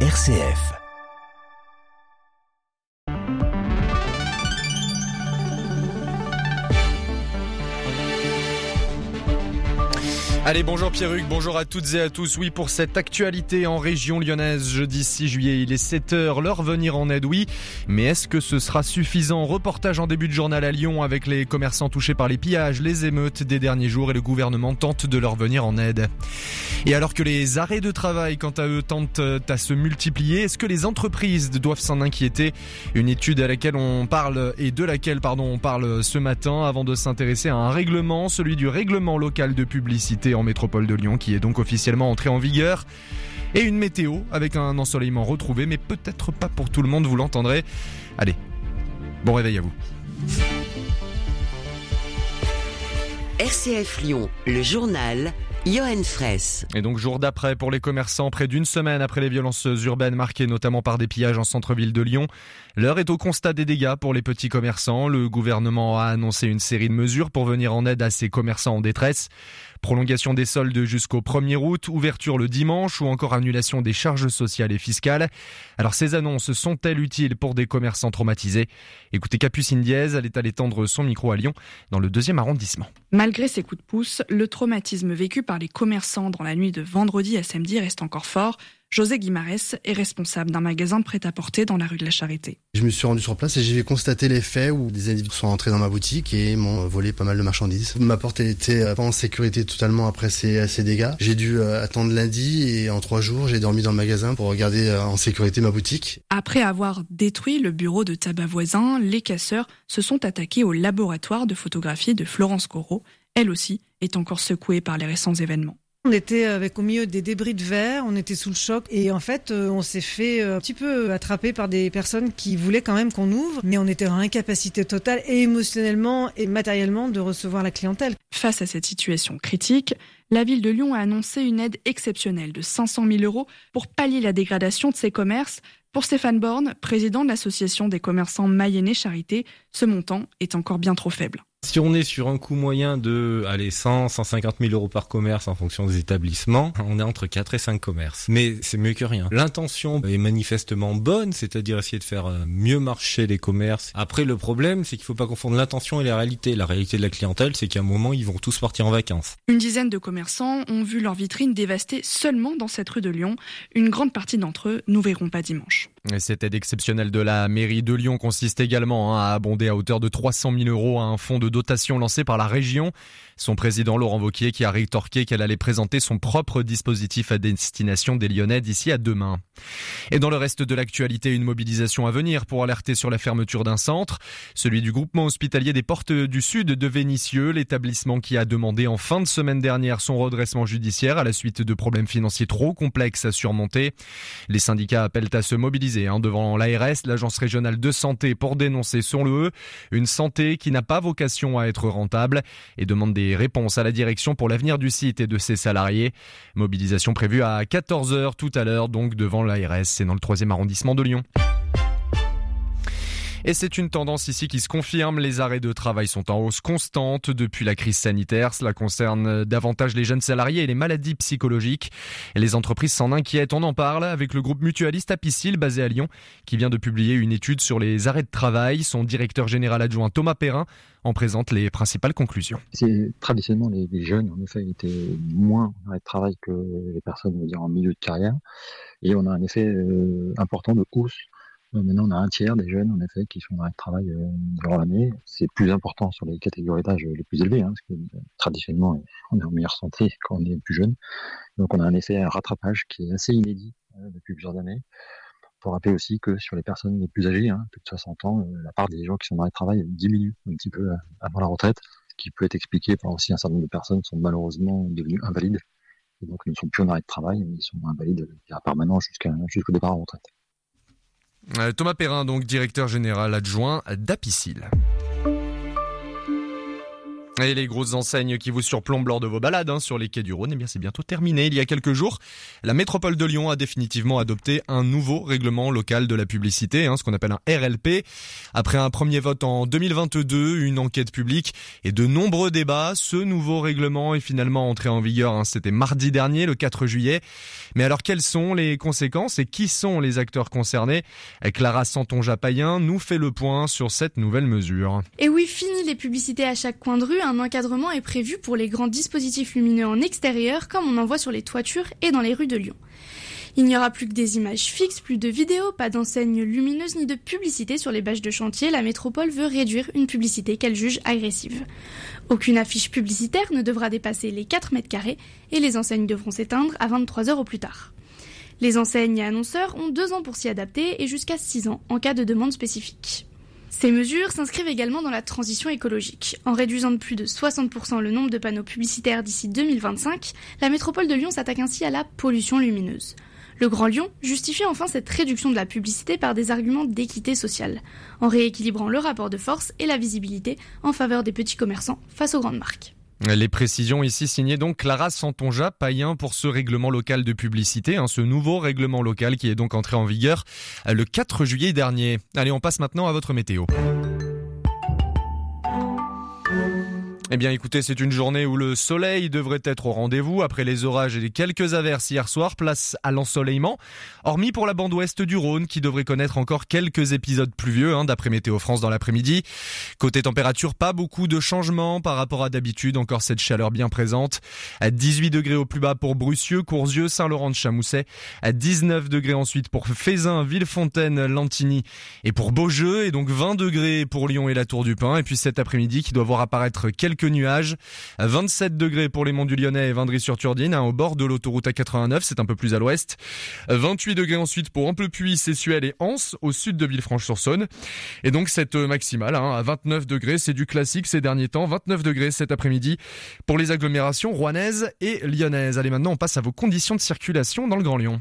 RCF. Allez, bonjour Pierruc, bonjour à toutes et à tous. Oui, pour cette actualité en région lyonnaise, jeudi 6 juillet, il est 7h, leur venir en aide, oui. Mais est-ce que ce sera suffisant? Reportage en début de journal à Lyon avec les commerçants touchés par les pillages, les émeutes des derniers jours et le gouvernement tente de leur venir en aide. Et alors que les arrêts de travail, quant à eux, tentent à se multiplier, est-ce que les entreprises doivent s'en inquiéter? Une étude à laquelle on parle et de laquelle, pardon, on parle ce matin avant de s'intéresser à un règlement, celui du règlement local de publicité en métropole de Lyon qui est donc officiellement entré en vigueur. Et une météo avec un ensoleillement retrouvé, mais peut-être pas pour tout le monde, vous l'entendrez. Allez, bon réveil à vous. RCF Lyon, le journal Johan Fraisse. Et donc jour d'après pour les commerçants, près d'une semaine après les violences urbaines marquées notamment par des pillages en centre-ville de Lyon, l'heure est au constat des dégâts pour les petits commerçants. Le gouvernement a annoncé une série de mesures pour venir en aide à ces commerçants en détresse. Prolongation des soldes jusqu'au 1er août, ouverture le dimanche ou encore annulation des charges sociales et fiscales. Alors ces annonces sont-elles utiles pour des commerçants traumatisés Écoutez Capucine Diez, elle est allée tendre son micro à Lyon dans le deuxième arrondissement. Malgré ces coups de pouce, le traumatisme vécu par les commerçants dans la nuit de vendredi à samedi reste encore fort. José Guimarès est responsable d'un magasin de prêt-à-porter dans la rue de la Charité. Je me suis rendu sur place et j'ai constaté les faits où des individus sont entrés dans ma boutique et m'ont volé pas mal de marchandises. Ma porte était pas en sécurité totalement après ces, ces dégâts. J'ai dû euh, attendre lundi et en trois jours j'ai dormi dans le magasin pour regarder euh, en sécurité ma boutique. Après avoir détruit le bureau de tabac voisin, les casseurs se sont attaqués au laboratoire de photographie de Florence Corot. Elle aussi est encore secouée par les récents événements. On était avec au milieu des débris de verre, on était sous le choc et en fait euh, on s'est fait un petit peu attraper par des personnes qui voulaient quand même qu'on ouvre, mais on était en incapacité totale et émotionnellement et matériellement de recevoir la clientèle. Face à cette situation critique, la ville de Lyon a annoncé une aide exceptionnelle de 500 000 euros pour pallier la dégradation de ses commerces. Pour Stéphane Borne, président de l'association des commerçants Mayennais Charité, ce montant est encore bien trop faible. Si on est sur un coût moyen de allez, 100, 150 000 euros par commerce en fonction des établissements, on est entre 4 et 5 commerces. Mais c'est mieux que rien. L'intention est manifestement bonne, c'est-à-dire essayer de faire mieux marcher les commerces. Après, le problème, c'est qu'il ne faut pas confondre l'intention et la réalité. La réalité de la clientèle, c'est qu'à un moment, ils vont tous partir en vacances. Une dizaine de commerçants ont vu leur vitrine dévastée seulement dans cette rue de Lyon. Une grande partie d'entre eux nous verront pas dimanche. Et cette aide exceptionnelle de la mairie de Lyon consiste également à abonder à hauteur de 300 000 euros à un fonds de dotation lancé par la région. Son président Laurent Vauquier qui a rétorqué qu'elle allait présenter son propre dispositif à destination des Lyonnais d'ici à demain. Et dans le reste de l'actualité, une mobilisation à venir pour alerter sur la fermeture d'un centre, celui du groupement hospitalier des Portes du Sud de Vénissieux, l'établissement qui a demandé en fin de semaine dernière son redressement judiciaire à la suite de problèmes financiers trop complexes à surmonter. Les syndicats appellent à se mobiliser hein, devant l'ARS, l'agence régionale de santé, pour dénoncer, son le une santé qui n'a pas vocation à être rentable et demande des réponses à la direction pour l'avenir du site et de ses salariés. Mobilisation prévue à 14h tout à l'heure, donc devant l'ARS, c'est dans le 3 arrondissement de Lyon. Et c'est une tendance ici qui se confirme. Les arrêts de travail sont en hausse constante depuis la crise sanitaire. Cela concerne davantage les jeunes salariés et les maladies psychologiques. Et les entreprises s'en inquiètent. On en parle avec le groupe mutualiste Apicil basé à Lyon qui vient de publier une étude sur les arrêts de travail. Son directeur général adjoint Thomas Perrin en présente les principales conclusions. C'est traditionnellement les, jeunes en effet étaient moins en arrêt de travail que les personnes en milieu de carrière et on a un effet euh, important de hausse Maintenant, on a un tiers des jeunes, en effet, qui sont en arrêt de travail euh, durant l'année. C'est plus important sur les catégories d'âge les plus élevées, hein, parce que euh, traditionnellement, on est en meilleure santé quand on est plus jeune. Donc, on a un effet rattrapage qui est assez inédit euh, depuis plusieurs années. Pour rappeler aussi que sur les personnes les plus âgées, hein, plus de 60 ans, la part des gens qui sont en arrêt de travail diminue un petit peu avant la retraite, ce qui peut être expliqué par aussi un certain nombre de personnes sont malheureusement devenues invalides et donc ne sont plus en arrêt de travail, mais ils sont invalides permanent jusqu'au départ en retraite. Euh, Thomas Perrin, donc directeur général adjoint d'Apicil. Et les grosses enseignes qui vous surplombent lors de vos balades hein, sur les quais du Rhône, eh bien c'est bientôt terminé. Il y a quelques jours, la métropole de Lyon a définitivement adopté un nouveau règlement local de la publicité, hein, ce qu'on appelle un RLP. Après un premier vote en 2022, une enquête publique et de nombreux débats, ce nouveau règlement est finalement entré en vigueur. Hein, C'était mardi dernier, le 4 juillet. Mais alors quelles sont les conséquences et qui sont les acteurs concernés? Clara Santon-Japayen nous fait le point sur cette nouvelle mesure. Et oui, fini les publicités à chaque coin de rue, un encadrement est prévu pour les grands dispositifs lumineux en extérieur comme on en voit sur les toitures et dans les rues de Lyon. Il n'y aura plus que des images fixes, plus de vidéos, pas d'enseignes lumineuses ni de publicité sur les bâches de chantier. La métropole veut réduire une publicité qu'elle juge agressive. Aucune affiche publicitaire ne devra dépasser les 4 mètres carrés et les enseignes devront s'éteindre à 23 heures au plus tard. Les enseignes et annonceurs ont deux ans pour s'y adapter et jusqu'à 6 ans en cas de demande spécifique. Ces mesures s'inscrivent également dans la transition écologique. En réduisant de plus de 60% le nombre de panneaux publicitaires d'ici 2025, la métropole de Lyon s'attaque ainsi à la pollution lumineuse. Le Grand Lyon justifie enfin cette réduction de la publicité par des arguments d'équité sociale, en rééquilibrant le rapport de force et la visibilité en faveur des petits commerçants face aux grandes marques. Les précisions ici signées donc Clara Santonja, païen pour ce règlement local de publicité, hein, ce nouveau règlement local qui est donc entré en vigueur le 4 juillet dernier. Allez, on passe maintenant à votre météo. Eh bien écoutez, c'est une journée où le soleil devrait être au rendez-vous. Après les orages et les quelques averses hier soir, place à l'ensoleillement, hormis pour la bande ouest du Rhône qui devrait connaître encore quelques épisodes pluvieux hein, d'après Météo France dans l'après-midi. Côté température, pas beaucoup de changements par rapport à d'habitude, encore cette chaleur bien présente. À 18 degrés au plus bas pour Brucieux, Courzieux, Saint-Laurent de Chamousset, à 19 degrés ensuite pour Fézin, Villefontaine, Lantigny et pour Beaujeu. Et donc 20 degrés pour Lyon et la Tour du Pin. Et puis cet après-midi qui doit voir apparaître quelques quelques nuages. 27 degrés pour les monts du Lyonnais et Vindry-sur-Turdine, hein, au bord de l'autoroute A89, c'est un peu plus à l'ouest. 28 degrés ensuite pour Amplepuis, Sessuel et Anse, au sud de Villefranche-sur-Saône. Et donc cette maximale hein, à 29 degrés, c'est du classique ces derniers temps. 29 degrés cet après-midi pour les agglomérations rouennaises et lyonnaises. Allez maintenant on passe à vos conditions de circulation dans le Grand Lyon.